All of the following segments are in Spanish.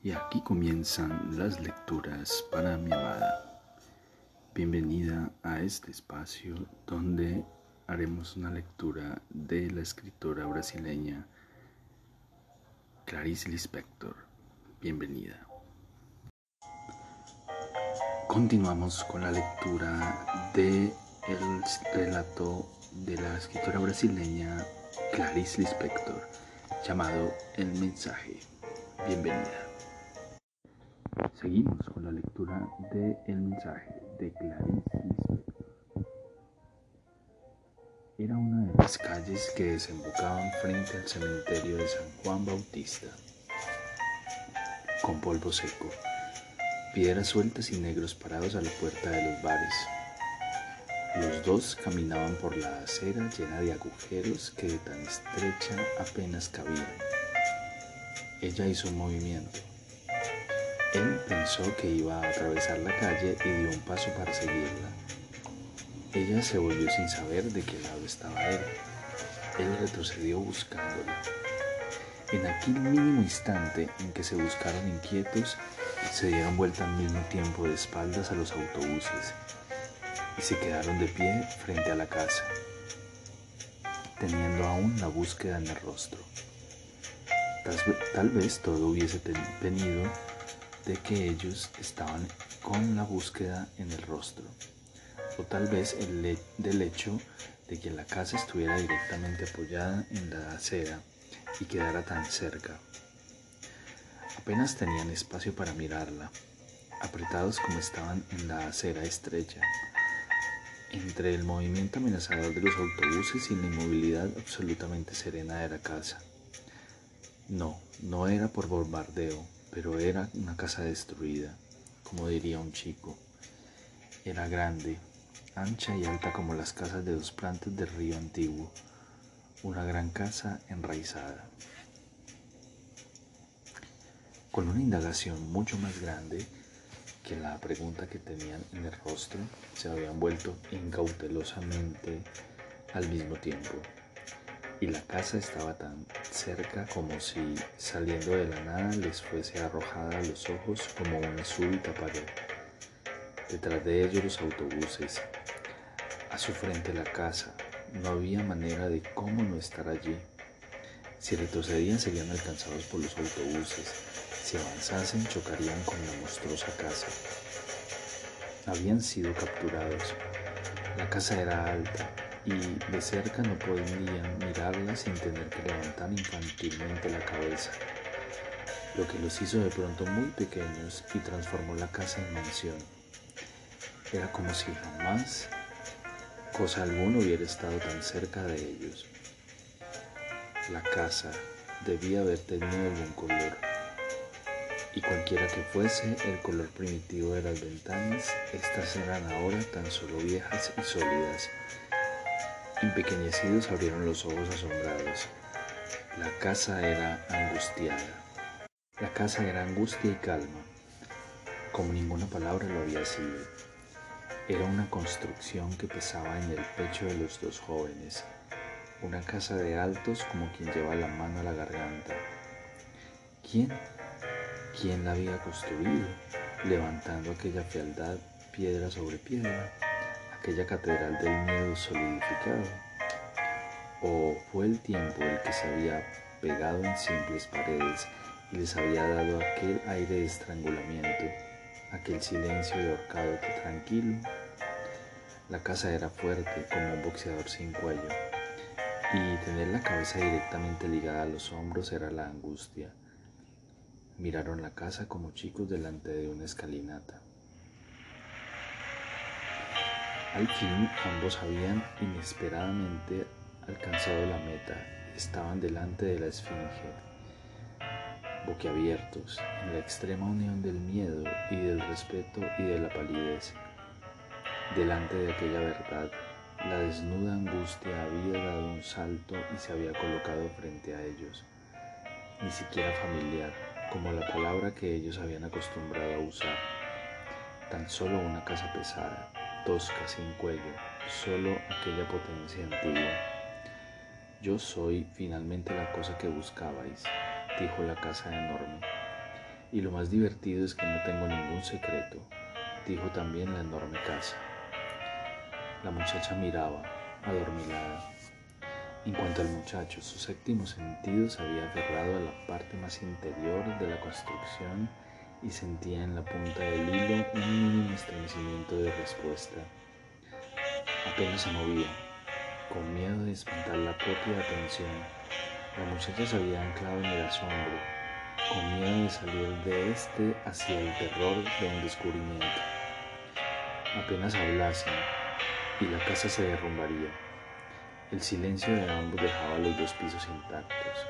Y aquí comienzan las lecturas para mi amada. Bienvenida a este espacio donde haremos una lectura de la escritora brasileña Clarice Lispector. Bienvenida. Continuamos con la lectura de el relato de la escritora brasileña Clarice Lispector llamado El mensaje. Bienvenida. Seguimos con la lectura de El mensaje de Clarice Lispector. Era una de las calles que desembocaban frente al cementerio de San Juan Bautista, con polvo seco, piedras sueltas y negros parados a la puerta de los bares. Los dos caminaban por la acera llena de agujeros que de tan estrecha apenas cabían. Ella hizo un movimiento él pensó que iba a atravesar la calle y dio un paso para seguirla. Ella se volvió sin saber de qué lado estaba él. Él retrocedió buscándola. En aquel mínimo instante en que se buscaron inquietos, se dieron vuelta al mismo tiempo de espaldas a los autobuses y se quedaron de pie frente a la casa, teniendo aún la búsqueda en el rostro. Tal, vez todo hubiese tenido de que ellos estaban con la búsqueda en el rostro, o tal vez el del hecho de que la casa estuviera directamente apoyada en la acera y quedara tan cerca. Apenas tenían espacio para mirarla, apretados como estaban en la acera estrecha, entre el movimiento amenazador de los autobuses y la inmovilidad absolutamente serena de la casa. No, no era por bombardeo, pero era una casa destruida, como diría un chico. Era grande, ancha y alta como las casas de dos plantas del río antiguo, una gran casa enraizada. Con una indagación mucho más grande que la pregunta que tenían en el rostro, se habían vuelto incautelosamente al mismo tiempo y la casa estaba tan cerca como si saliendo de la nada les fuese arrojada a los ojos como una súbita pared. Detrás de ellos los autobuses, a su frente la casa, no había manera de cómo no estar allí. Si retrocedían serían alcanzados por los autobuses, si avanzasen chocarían con la monstruosa casa. Habían sido capturados. La casa era alta, y de cerca no podían mirarla sin tener que levantar infantilmente la cabeza, lo que los hizo de pronto muy pequeños y transformó la casa en mansión. Era como si jamás cosa alguna hubiera estado tan cerca de ellos. La casa debía haber tenido algún color, y cualquiera que fuese el color primitivo de las ventanas, estas eran ahora tan solo viejas y sólidas Empequeñecidos abrieron los ojos asombrados. La casa era angustiada. La casa era angustia y calma, como ninguna palabra lo había sido. Era una construcción que pesaba en el pecho de los dos jóvenes, una casa de altos como quien lleva la mano a la garganta. ¿Quién? ¿Quién la había construido, levantando aquella fealdad piedra sobre piedra? Aquella catedral del miedo solidificado? ¿O fue el tiempo el que se había pegado en simples paredes y les había dado aquel aire de estrangulamiento, aquel silencio de ahorcado que tranquilo? La casa era fuerte como un boxeador sin cuello y tener la cabeza directamente ligada a los hombros era la angustia. Miraron la casa como chicos delante de una escalinata. Al ambos habían inesperadamente alcanzado la meta. Estaban delante de la esfinge, boquiabiertos, en la extrema unión del miedo y del respeto y de la palidez. Delante de aquella verdad, la desnuda angustia había dado un salto y se había colocado frente a ellos, ni siquiera familiar, como la palabra que ellos habían acostumbrado a usar, tan solo una casa pesada tosca, sin cuello, solo aquella potencia antigua. Yo soy finalmente la cosa que buscabais, dijo la casa enorme. Y lo más divertido es que no tengo ningún secreto, dijo también la enorme casa. La muchacha miraba, adormilada. En cuanto al muchacho, su séptimo sentido se había aferrado a la parte más interior de la construcción y sentía en la punta del hilo un mínimo estremecimiento de respuesta. Apenas se movía, con miedo de espantar la propia atención. La muchacha se había anclado en el asombro, con miedo de salir de este hacia el terror de un descubrimiento. Apenas hablasen y la casa se derrumbaría. El silencio de ambos dejaba los dos pisos intactos,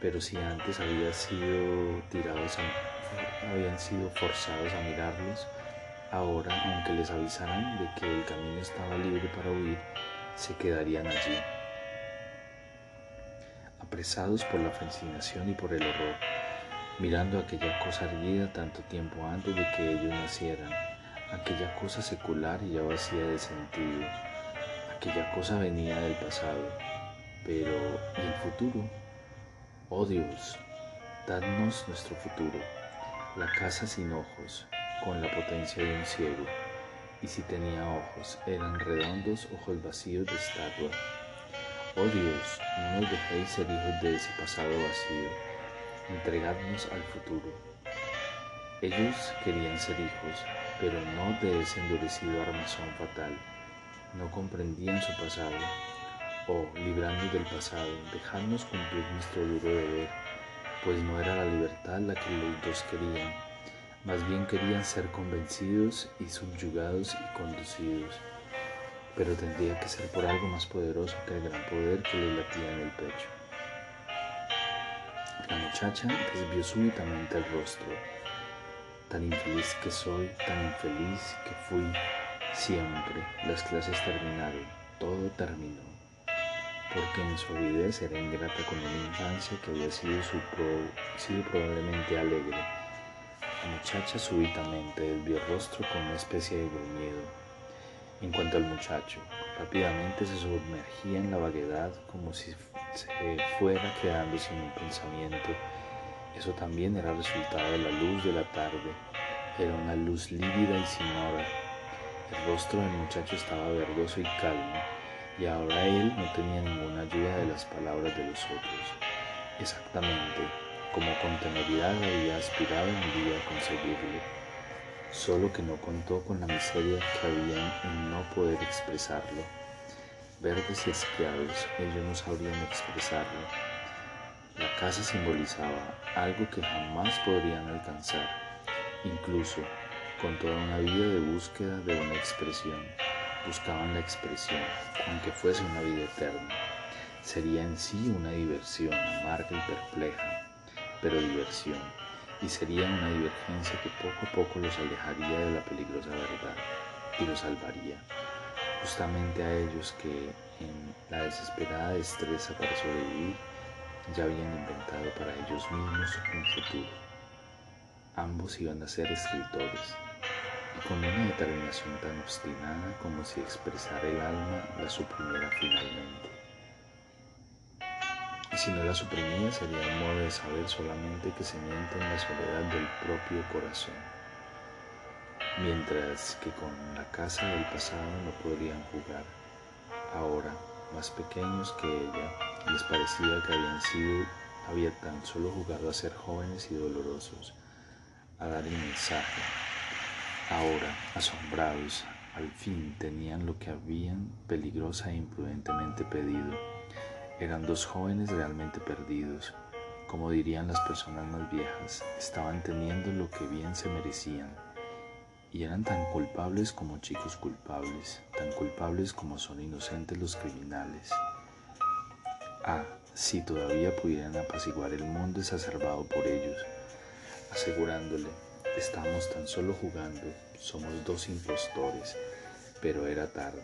pero si antes había sido tirados habían sido forzados a mirarlos, ahora, aunque les avisaran de que el camino estaba libre para huir, se quedarían allí, apresados por la fascinación y por el horror, mirando aquella cosa erguida tanto tiempo antes de que ellos nacieran, aquella cosa secular y ya vacía de sentido, aquella cosa venía del pasado, pero ¿y el futuro? Oh Dios, dadnos nuestro futuro, la casa sin ojos, con la potencia de un ciego y si tenía ojos, eran redondos ojos vacíos de estatua. Oh Dios, no nos dejéis ser hijos de ese pasado vacío, entregadnos al futuro. Ellos querían ser hijos, pero no de ese endurecido armazón fatal. No comprendían su pasado. Oh, librando del pasado, dejadnos cumplir nuestro duro deber, pues no era la libertad la que los dos querían, más bien querían ser convencidos y subyugados y conducidos, pero tendría que ser por algo más poderoso que el gran poder que les latía en el pecho. La muchacha desvió súbitamente el rostro. Tan infeliz que soy, tan infeliz que fui siempre. Las clases terminaron, todo terminó. Porque en su avidez era ingrata con una infancia que había sido, su probablemente alegre la muchacha súbitamente desvió el rostro con una especie de gruñido. En cuanto al muchacho, rápidamente se sumergía en la vaguedad como si se fuera quedando sin un pensamiento. Eso también era resultado de la luz de la tarde. Era una luz lívida y sin hora. El rostro del muchacho estaba verdoso y calmo, y ahora él no tenía ninguna ayuda de las palabras de los otros. Exactamente como con temeridad había aspirado un día a conseguirlo, solo que no contó con la miseria que había en no poder expresarlo. Verdes y esquiados, ellos no sabrían expresarlo. La casa simbolizaba algo que jamás podrían alcanzar, incluso con toda una vida de búsqueda de una expresión. Buscaban la expresión, aunque fuese una vida eterna. Sería en sí una diversión amarga y perpleja, pero diversión, y sería una divergencia que poco a poco los alejaría de la peligrosa verdad y los salvaría, justamente a ellos que en la desesperada destreza para sobrevivir ya habían inventado para ellos mismos un futuro. Ambos iban a ser escritores, con una determinación tan obstinada como si expresar el alma la suprimiera finalmente. Y si no la suprimía sería un modo de saber solamente que se miente en la soledad del propio corazón. Mientras que con la casa del pasado no podrían jugar. Ahora, más pequeños que ella, les parecía que habían sido, había tan solo jugado a ser jóvenes y dolorosos, a dar el mensaje. Ahora, asombrados, al fin tenían lo que habían peligrosa e imprudentemente pedido. Eran dos jóvenes realmente perdidos, como dirían las personas más viejas, estaban teniendo lo que bien se merecían, y eran tan culpables como chicos culpables, tan culpables como son inocentes los criminales. Ah, si todavía pudieran apaciguar el mundo exacerbado por ellos, asegurándole, estamos tan solo jugando, somos dos impostores, pero era tarde.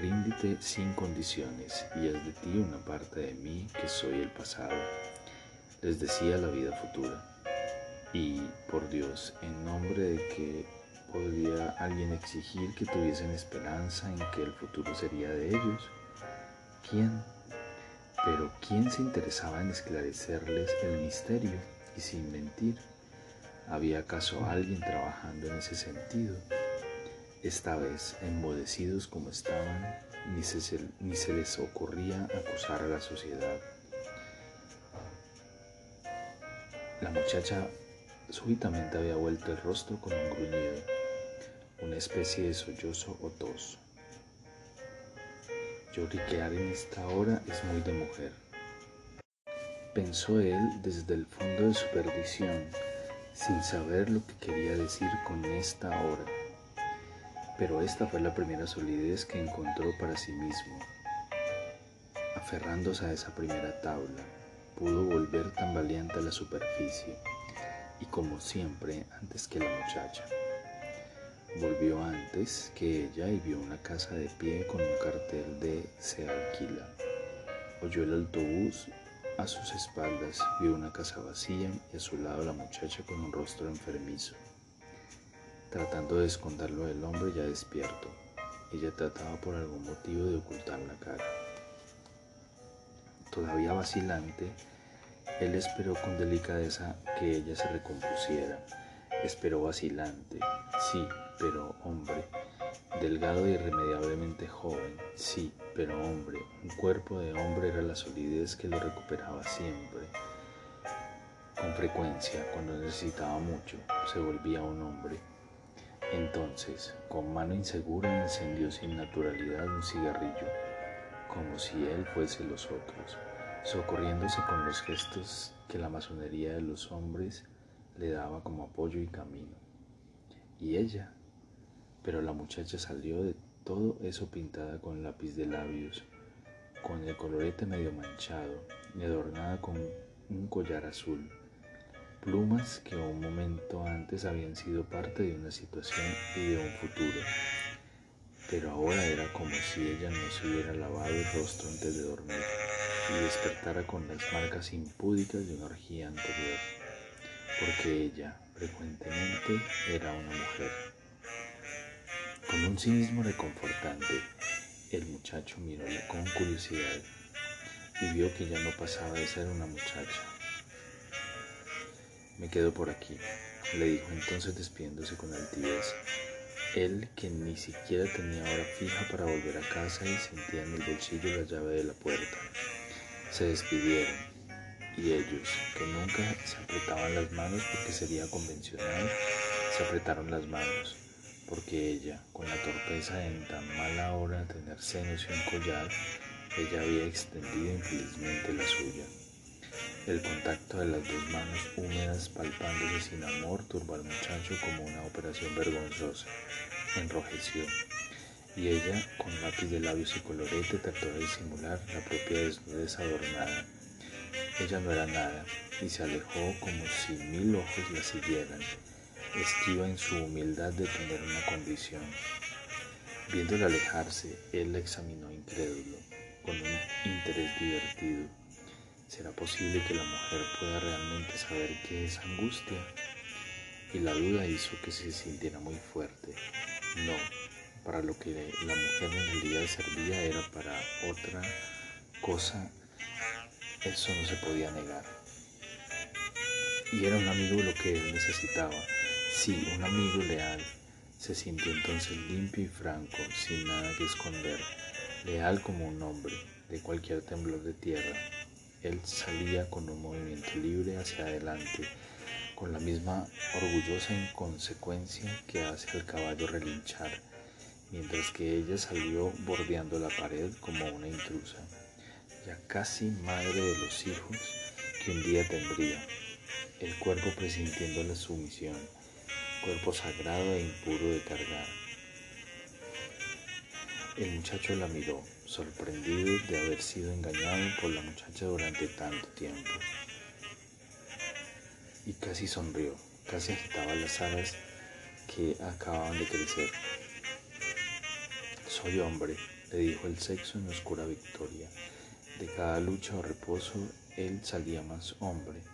Ríndete sin condiciones y haz de ti una parte de mí que soy el pasado, les decía la vida futura. Y por Dios, en nombre de que podría alguien exigir que tuviesen esperanza en que el futuro sería de ellos, ¿quién? Pero ¿quién se interesaba en esclarecerles el misterio y sin mentir? ¿Había acaso alguien trabajando en ese sentido? Esta vez, enmudecidos como estaban, ni se, ni se les ocurría acusar a la sociedad. La muchacha súbitamente había vuelto el rostro con un gruñido, una especie de sollozo o tos. Lloriquear en esta hora es muy de mujer. Pensó él desde el fondo de su perdición, sin saber lo que quería decir con esta hora. Pero esta fue la primera solidez que encontró para sí mismo. Aferrándose a esa primera tabla, pudo volver tan valiente a la superficie, y como siempre, antes que la muchacha. Volvió antes que ella y vio una casa de pie con un cartel de se alquila. Oyó el autobús a sus espaldas, vio una casa vacía y a su lado la muchacha con un rostro enfermizo tratando de esconderlo del hombre ya despierto. Ella trataba por algún motivo de ocultar la cara. Todavía vacilante, él esperó con delicadeza que ella se recompusiera. Esperó vacilante, sí, pero hombre. Delgado y irremediablemente joven, sí, pero hombre. Un cuerpo de hombre era la solidez que lo recuperaba siempre. Con frecuencia, cuando necesitaba mucho, se volvía un hombre. Entonces, con mano insegura, encendió sin naturalidad un cigarrillo, como si él fuese los otros, socorriéndose con los gestos que la masonería de los hombres le daba como apoyo y camino. Y ella, pero la muchacha salió de todo eso pintada con lápiz de labios, con el colorete medio manchado y adornada con un collar azul plumas que un momento antes habían sido parte de una situación y de un futuro. Pero ahora era como si ella no se hubiera lavado el rostro antes de dormir y despertara con las marcas impúdicas de una orgía anterior, porque ella frecuentemente era una mujer. Con un cinismo reconfortante, el muchacho miróla con curiosidad y vio que ya no pasaba de ser una muchacha me quedo por aquí, le dijo entonces despidiéndose con altivez. Él, que ni siquiera tenía hora fija para volver a casa y sentía en el bolsillo la llave de la puerta. Se despidieron y ellos, que nunca se apretaban las manos porque sería convencional, se apretaron las manos porque ella, con la torpeza de en tan mala hora tener senos y un collar, ella había extendido infelizmente la suya. El contacto de las dos manos húmedas palpándose sin amor turbó al muchacho como una operación vergonzosa. Enrojeció. Y ella, con lápiz de labios y colorete, trató de disimular la propia desnudez adornada. Ella no era nada y se alejó como si mil ojos la siguieran, esquiva en su humildad de tener una condición. Viéndola alejarse, él la examinó incrédulo, con un interés divertido ¿Será posible que la mujer pueda realmente saber qué es angustia? Y la duda hizo que se sintiera muy fuerte. No, para lo que la mujer en realidad servía era para otra cosa, eso no se podía negar. Y era un amigo lo que él necesitaba, sí, un amigo leal. Se sintió entonces limpio y franco, sin nada que esconder, leal como un hombre de cualquier temblor de tierra, él salía con un movimiento libre hacia adelante, con la misma orgullosa inconsecuencia que hace al caballo relinchar, mientras que ella salió bordeando la pared como una intrusa, ya casi madre de los hijos que un día tendría, el cuerpo presintiendo la sumisión, cuerpo sagrado e impuro de cargar. El muchacho la miró sorprendido de haber sido engañado por la muchacha durante tanto tiempo. Y casi sonrió, casi agitaba las alas que acababan de crecer. Soy hombre, le dijo el sexo en oscura victoria. De cada lucha o reposo, él salía más hombre.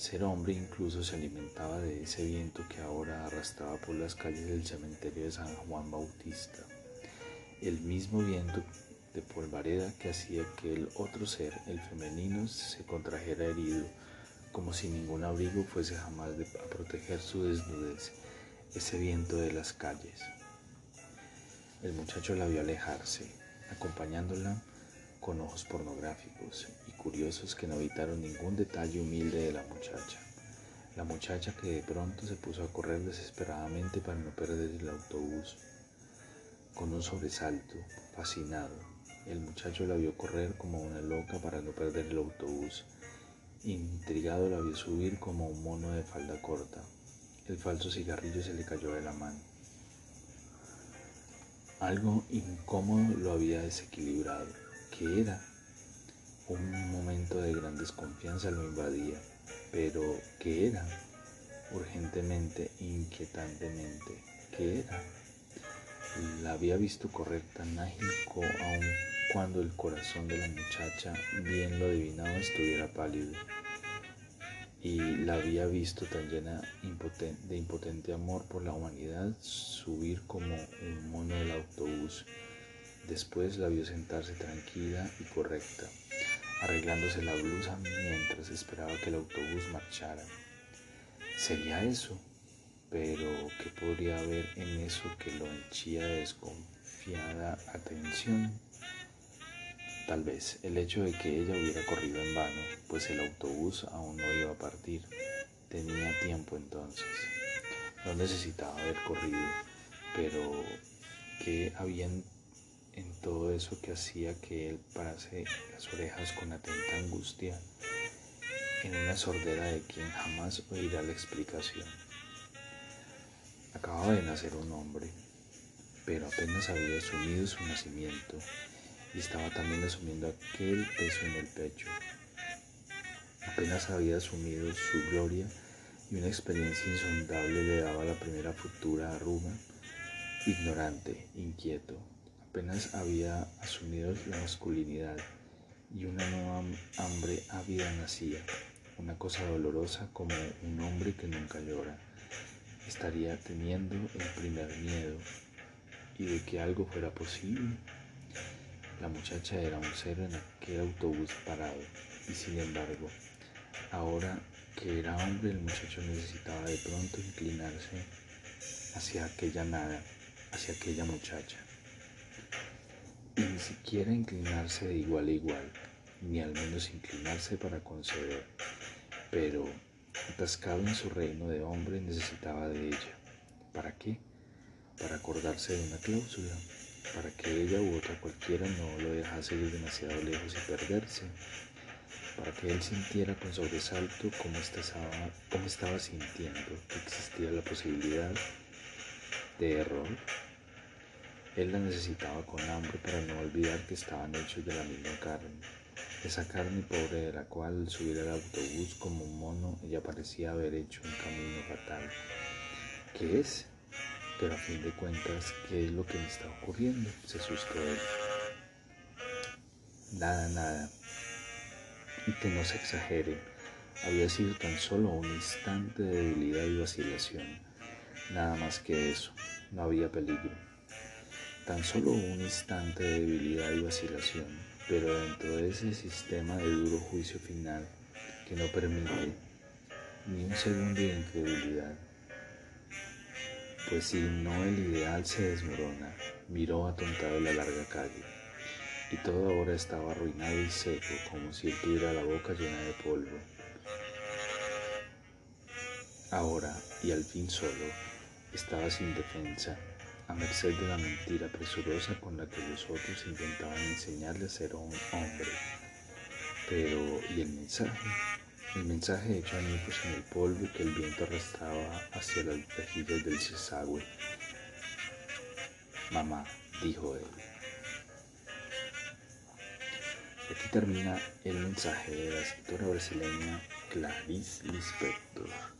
Ser hombre incluso se alimentaba de ese viento que ahora arrastraba por las calles del cementerio de San Juan Bautista. El mismo viento de polvareda que hacía que el otro ser, el femenino, se contrajera herido, como si ningún abrigo fuese jamás a proteger su desnudez, ese viento de las calles. El muchacho la vio alejarse, acompañándola con ojos pornográficos curiosos que no evitaron ningún detalle humilde de la muchacha. La muchacha que de pronto se puso a correr desesperadamente para no perder el autobús. Con un sobresalto, fascinado, el muchacho la vio correr como una loca para no perder el autobús. Intrigado la vio subir como un mono de falda corta. El falso cigarrillo se le cayó de la mano. Algo incómodo lo había desequilibrado. ¿Qué era? Un momento de gran desconfianza lo invadía. Pero, ¿qué era? Urgentemente, inquietantemente, ¿qué era? La había visto correr tan ágil aun cuando el corazón de la muchacha, bien lo adivinaba, estuviera pálido. Y la había visto tan llena de impotente amor por la humanidad subir como un mono del autobús. Después la vio sentarse tranquila y correcta, arreglándose la blusa mientras esperaba que el autobús marchara. ¿Sería eso? Pero, ¿qué podría haber en eso que lo henchía de desconfiada atención? Tal vez el hecho de que ella hubiera corrido en vano, pues el autobús aún no iba a partir. Tenía tiempo entonces. No necesitaba haber corrido, pero ¿qué había en, todo eso que hacía que él parase las orejas con atenta angustia en una sordera de quien jamás oirá la explicación? Acababa de nacer un hombre, pero apenas había asumido su nacimiento y estaba también asumiendo aquel peso en el pecho. Apenas había asumido su gloria y una experiencia insondable le daba la primera futura a Ruma, ignorante, inquieto. Apenas había asumido la masculinidad y una nueva hambre ávida nacía, una cosa dolorosa como un hombre que nunca llora estaría teniendo el primer miedo y de que algo fuera posible. La muchacha era un ser en aquel autobús parado y sin embargo, ahora que era hombre, el muchacho necesitaba de pronto inclinarse hacia aquella nada, hacia aquella muchacha. Siquiera inclinarse de igual a igual, ni al menos inclinarse para conceder, pero Atascado en su reino de hombre, necesitaba de ella. ¿Para qué? Para acordarse de una cláusula, para que ella u otra cualquiera no lo dejase ir demasiado lejos y perderse, para que él sintiera con sobresalto cómo estaba, cómo estaba sintiendo que existía la posibilidad de error. Él la necesitaba con hambre para no olvidar que estaban hechos de la misma carne esa carne pobre de la cual al subir al autobús como un mono ella parecía haber hecho un camino fatal. ¿Qué es? Pero a fin de cuentas, ¿qué es lo que me está ocurriendo? Se asustó él. Nada, nada. Y que no se exagere, había sido tan solo un instante de debilidad y vacilación. Nada más que eso, no había peligro. Tan solo un instante de debilidad y vacilación pero dentro de ese sistema de duro juicio final que no permite ni un segundo de incredulidad. Pues si no el ideal se desmorona, miró atontado la larga calle, y todo ahora estaba arruinado y seco, como si él tuviera la boca llena de polvo. Ahora, y al fin solo, estaba sin defensa, a merced de la mentira presurosa con la que los otros intentaban enseñarle a ser un hombre. Pero, ¿y el mensaje? El mensaje hecho añicos en el polvo que el viento arrastraba hacia las vajillas del desagüe. Mamá, dijo él. Aquí termina el mensaje de la escritora brasileña Clarice Lispector.